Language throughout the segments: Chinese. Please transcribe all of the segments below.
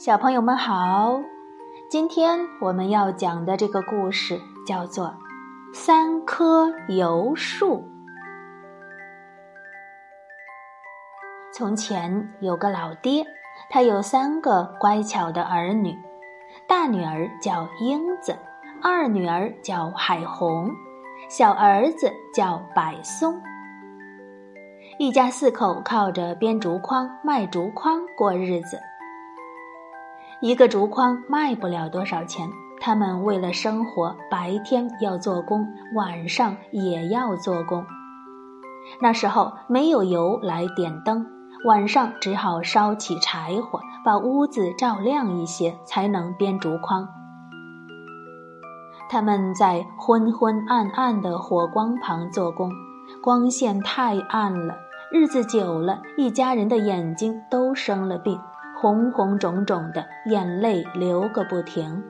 小朋友们好，今天我们要讲的这个故事叫做《三棵油树》。从前有个老爹，他有三个乖巧的儿女，大女儿叫英子，二女儿叫海红，小儿子叫柏松。一家四口靠着编竹筐卖竹筐过日子。一个竹筐卖不了多少钱，他们为了生活，白天要做工，晚上也要做工。那时候没有油来点灯，晚上只好烧起柴火，把屋子照亮一些，才能编竹筐。他们在昏昏暗暗的火光旁做工，光线太暗了，日子久了，一家人的眼睛都生了病。红红肿肿的，眼泪流个不停。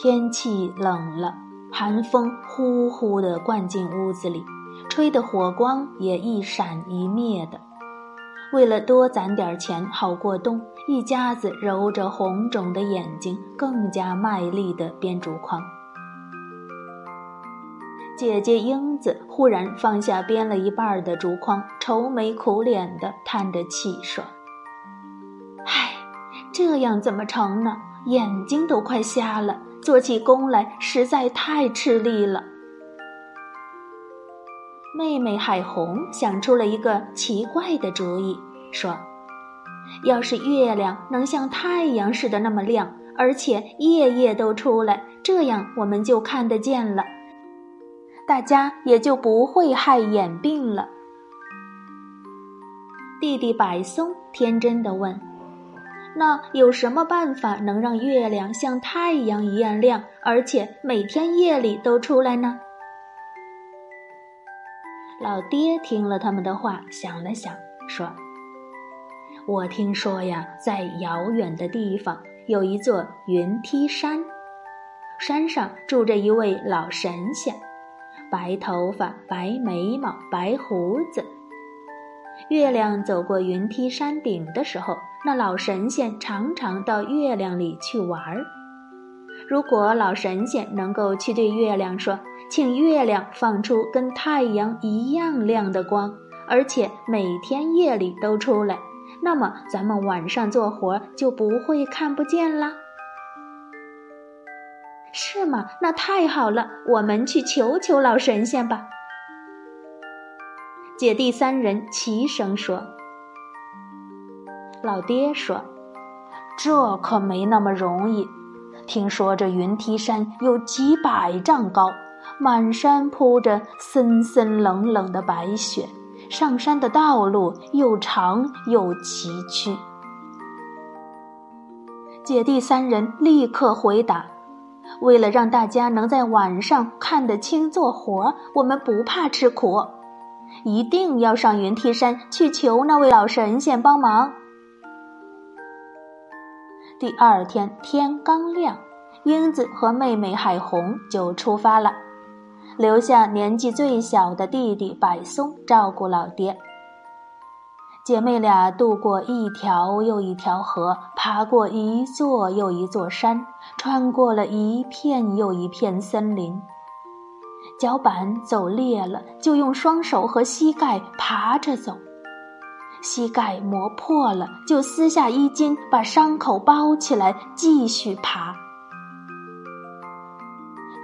天气冷了，寒风呼呼地灌进屋子里，吹得火光也一闪一灭的。为了多攒点钱好过冬，一家子揉着红肿的眼睛，更加卖力地编竹筐。姐姐英子忽然放下编了一半的竹筐，愁眉苦脸的叹着气说：“唉，这样怎么成呢？眼睛都快瞎了，做起工来实在太吃力了。”妹妹海红想出了一个奇怪的主意，说：“要是月亮能像太阳似的那么亮，而且夜夜都出来，这样我们就看得见了。”大家也就不会害眼病了。弟弟柏松天真的问：“那有什么办法能让月亮像太阳一样亮，而且每天夜里都出来呢？”老爹听了他们的话，想了想，说：“我听说呀，在遥远的地方有一座云梯山，山上住着一位老神仙。”白头发、白眉毛、白胡子。月亮走过云梯山顶的时候，那老神仙常常到月亮里去玩儿。如果老神仙能够去对月亮说：“请月亮放出跟太阳一样亮的光，而且每天夜里都出来，那么咱们晚上做活就不会看不见啦。”是吗？那太好了，我们去求求老神仙吧。姐弟三人齐声说：“老爹说，这可没那么容易。听说这云梯山有几百丈高，满山铺着森森冷冷的白雪，上山的道路又长又崎岖。”姐弟三人立刻回答。为了让大家能在晚上看得清做活，我们不怕吃苦，一定要上云梯山去求那位老神仙帮忙。第二天天刚亮，英子和妹妹海红就出发了，留下年纪最小的弟弟柏松照顾老爹。姐妹俩渡过一条又一条河，爬过一座又一座山，穿过了一片又一片森林。脚板走裂了，就用双手和膝盖爬着走；膝盖磨破了，就撕下衣襟把伤口包起来，继续爬。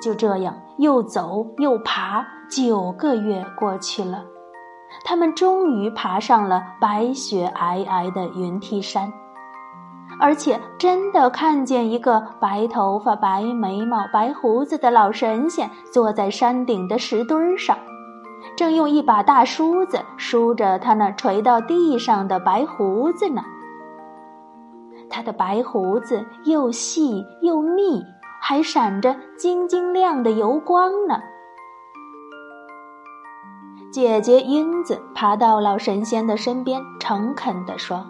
就这样，又走又爬，九个月过去了。他们终于爬上了白雪皑皑的云梯山，而且真的看见一个白头发、白眉毛、白胡子的老神仙坐在山顶的石墩上，正用一把大梳子梳着他那垂到地上的白胡子呢。他的白胡子又细又密，还闪着晶晶亮的油光呢。姐姐英子爬到老神仙的身边，诚恳地说：“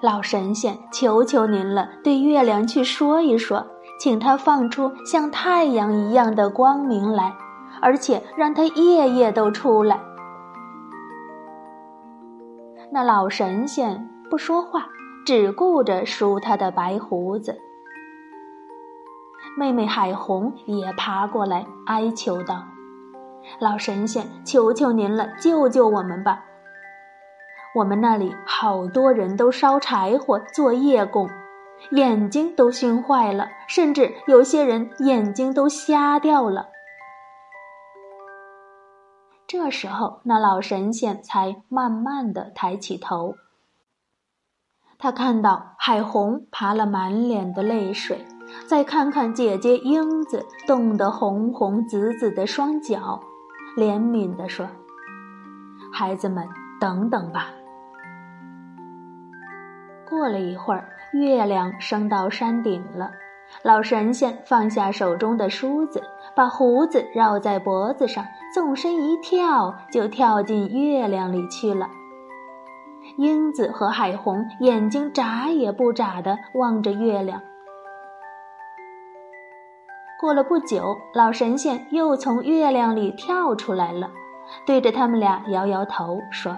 老神仙，求求您了，对月亮去说一说，请他放出像太阳一样的光明来，而且让他夜夜都出来。”那老神仙不说话，只顾着梳他的白胡子。妹妹海红也爬过来哀求道：“老神仙，求求您了，救救我们吧！我们那里好多人都烧柴火做夜工，眼睛都熏坏了，甚至有些人眼睛都瞎掉了。”这时候，那老神仙才慢慢的抬起头。他看到海红爬了满脸的泪水，再看看姐姐英子冻得红红紫紫的双脚，怜悯地说：“孩子们，等等吧。”过了一会儿，月亮升到山顶了。老神仙放下手中的梳子，把胡子绕在脖子上，纵身一跳，就跳进月亮里去了。英子和海红眼睛眨也不眨地望着月亮。过了不久，老神仙又从月亮里跳出来了，对着他们俩摇摇头说：“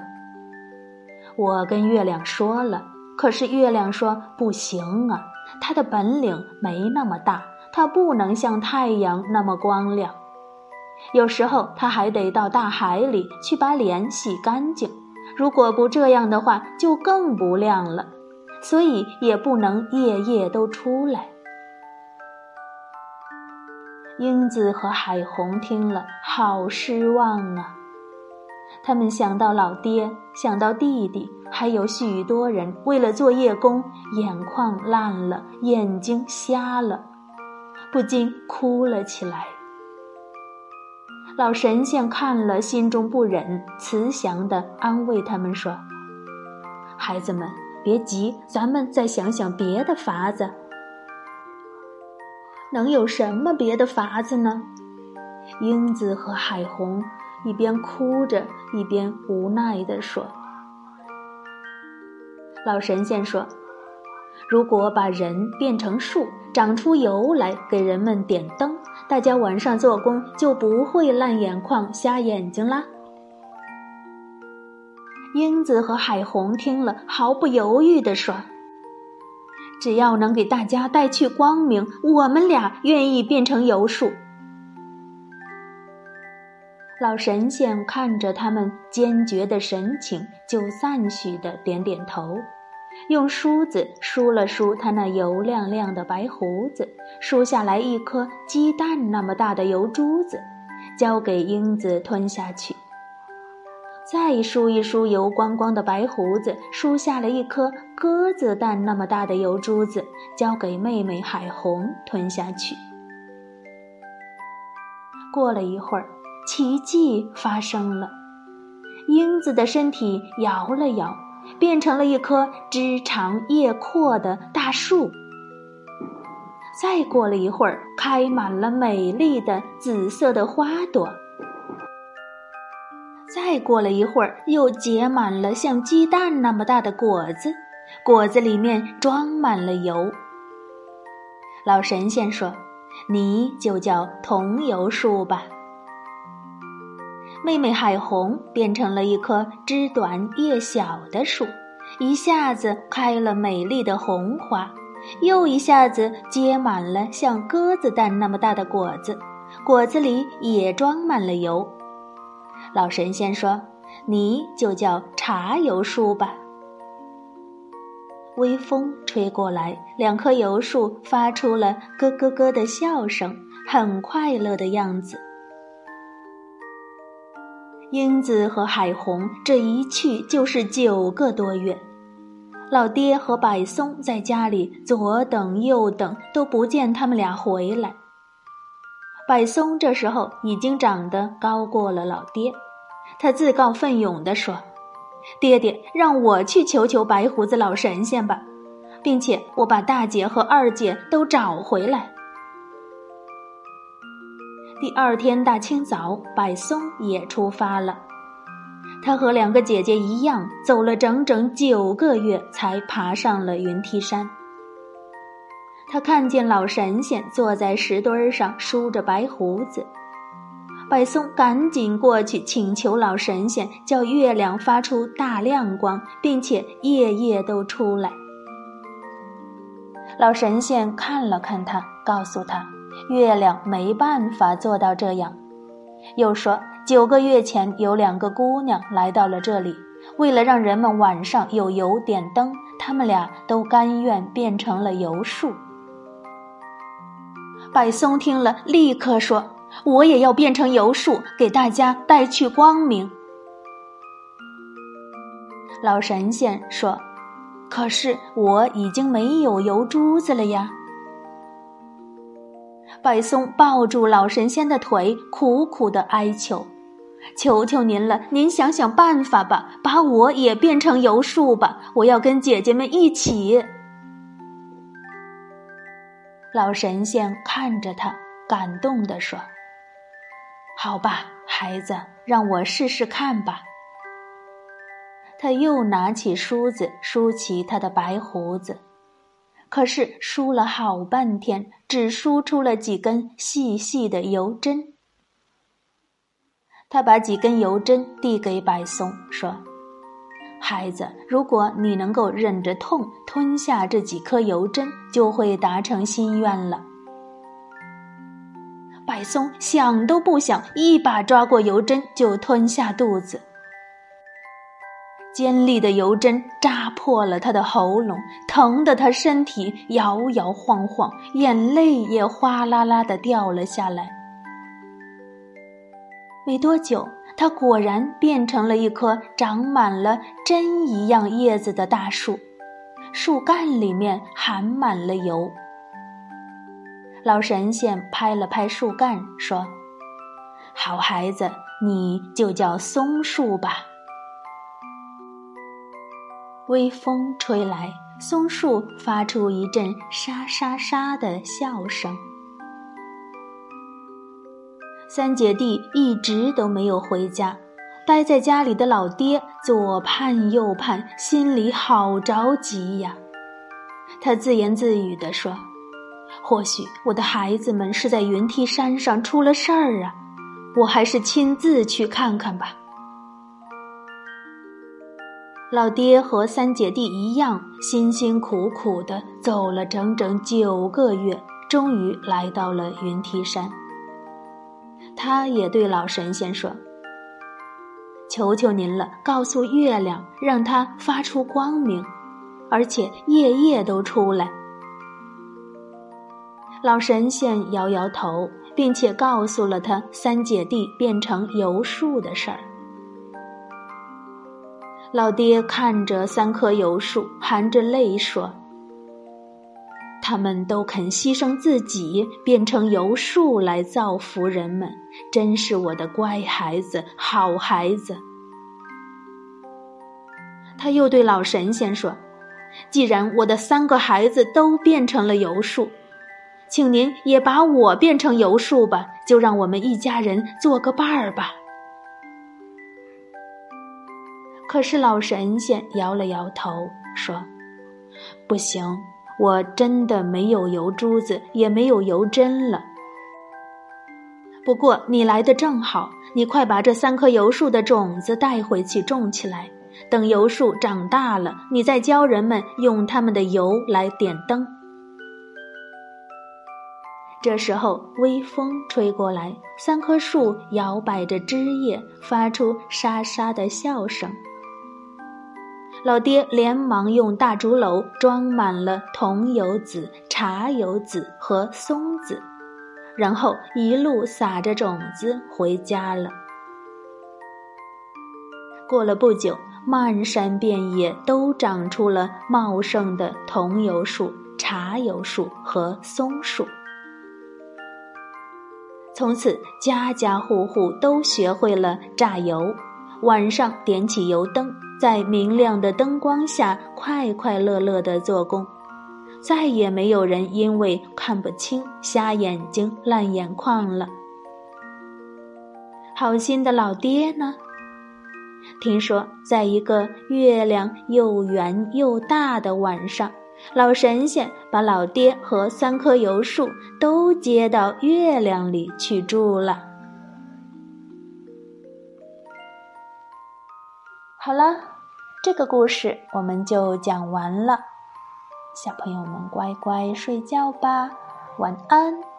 我跟月亮说了，可是月亮说不行啊。”它的本领没那么大，它不能像太阳那么光亮。有时候，它还得到大海里去把脸洗干净。如果不这样的话，就更不亮了。所以也不能夜夜都出来。英子和海红听了，好失望啊！他们想到老爹，想到弟弟。还有许多人为了做夜工，眼眶烂了，眼睛瞎了，不禁哭了起来。老神仙看了，心中不忍，慈祥的安慰他们说：“孩子们，别急，咱们再想想别的法子。能有什么别的法子呢？”英子和海红一边哭着，一边无奈地说。老神仙说：“如果把人变成树，长出油来给人们点灯，大家晚上做工就不会烂眼眶、瞎眼睛啦。”英子和海红听了，毫不犹豫地说：“只要能给大家带去光明，我们俩愿意变成油树。”老神仙看着他们坚决的神情，就赞许的点点头，用梳子梳了梳他那油亮亮的白胡子，梳下来一颗鸡蛋那么大的油珠子，交给英子吞下去。再梳一梳油光光的白胡子，梳下了一颗鸽子蛋那么大的油珠子，交给妹妹海红吞下去。过了一会儿。奇迹发生了，英子的身体摇了摇，变成了一棵枝长叶阔的大树。再过了一会儿，开满了美丽的紫色的花朵。再过了一会儿，又结满了像鸡蛋那么大的果子，果子里面装满了油。老神仙说：“你就叫桐油树吧。”妹妹海红变成了一棵枝短叶小的树，一下子开了美丽的红花，又一下子结满了像鸽子蛋那么大的果子，果子里也装满了油。老神仙说：“你就叫茶油树吧。”微风吹过来，两棵油树发出了咯咯咯的笑声，很快乐的样子。英子和海红这一去就是九个多月，老爹和柏松在家里左等右等都不见他们俩回来。百松这时候已经长得高过了老爹，他自告奋勇地说：“爹爹，让我去求求白胡子老神仙吧，并且我把大姐和二姐都找回来。”第二天大清早，百松也出发了。他和两个姐姐一样，走了整整九个月，才爬上了云梯山。他看见老神仙坐在石墩上梳着白胡子，百松赶紧过去请求老神仙，叫月亮发出大亮光，并且夜夜都出来。老神仙看了看他，告诉他，月亮没办法做到这样。又说，九个月前有两个姑娘来到了这里，为了让人们晚上有油点灯，他们俩都甘愿变成了油树。百松听了，立刻说。我也要变成油树，给大家带去光明。老神仙说：“可是我已经没有油珠子了呀。”白松抱住老神仙的腿，苦苦的哀求：“求求您了，您想想办法吧，把我也变成油树吧！我要跟姐姐们一起。”老神仙看着他，感动的说。好吧，孩子，让我试试看吧。他又拿起梳子梳起他的白胡子，可是梳了好半天，只梳出了几根细细的油针。他把几根油针递给白松，说：“孩子，如果你能够忍着痛吞下这几颗油针，就会达成心愿了。”百松想都不想，一把抓过油针就吞下肚子。尖利的油针扎破了他的喉咙，疼得他身体摇摇晃晃，眼泪也哗啦啦的掉了下来。没多久，它果然变成了一棵长满了针一样叶子的大树，树干里面含满了油。老神仙拍了拍树干，说：“好孩子，你就叫松树吧。”微风吹来，松树发出一阵沙沙沙的笑声。三姐弟一直都没有回家，待在家里的老爹左盼右盼，心里好着急呀。他自言自语地说。或许我的孩子们是在云梯山上出了事儿啊，我还是亲自去看看吧。老爹和三姐弟一样，辛辛苦苦的走了整整九个月，终于来到了云梯山。他也对老神仙说：“求求您了，告诉月亮，让它发出光明，而且夜夜都出来。”老神仙摇摇头，并且告诉了他三姐弟变成油树的事儿。老爹看着三棵油树，含着泪说：“他们都肯牺牲自己，变成油树来造福人们，真是我的乖孩子，好孩子。”他又对老神仙说：“既然我的三个孩子都变成了油树。”请您也把我变成油树吧，就让我们一家人做个伴儿吧。可是老神仙摇了摇头，说：“不行，我真的没有油珠子，也没有油针了。不过你来的正好，你快把这三棵油树的种子带回去种起来。等油树长大了，你再教人们用它们的油来点灯。”这时候，微风吹过来，三棵树摇摆着枝叶，发出沙沙的笑声。老爹连忙用大竹篓装满了桐油籽、茶油籽和松子，然后一路撒着种子回家了。过了不久，漫山遍野都长出了茂盛的桐油树、茶油树和松树。从此，家家户户都学会了榨油，晚上点起油灯，在明亮的灯光下快快乐乐的做工，再也没有人因为看不清瞎眼睛烂眼眶了。好心的老爹呢？听说在一个月亮又圆又大的晚上，老神仙把老爹和三棵油树都接到月亮里去住了。好了。这个故事我们就讲完了。小朋友们乖乖睡觉吧，晚安。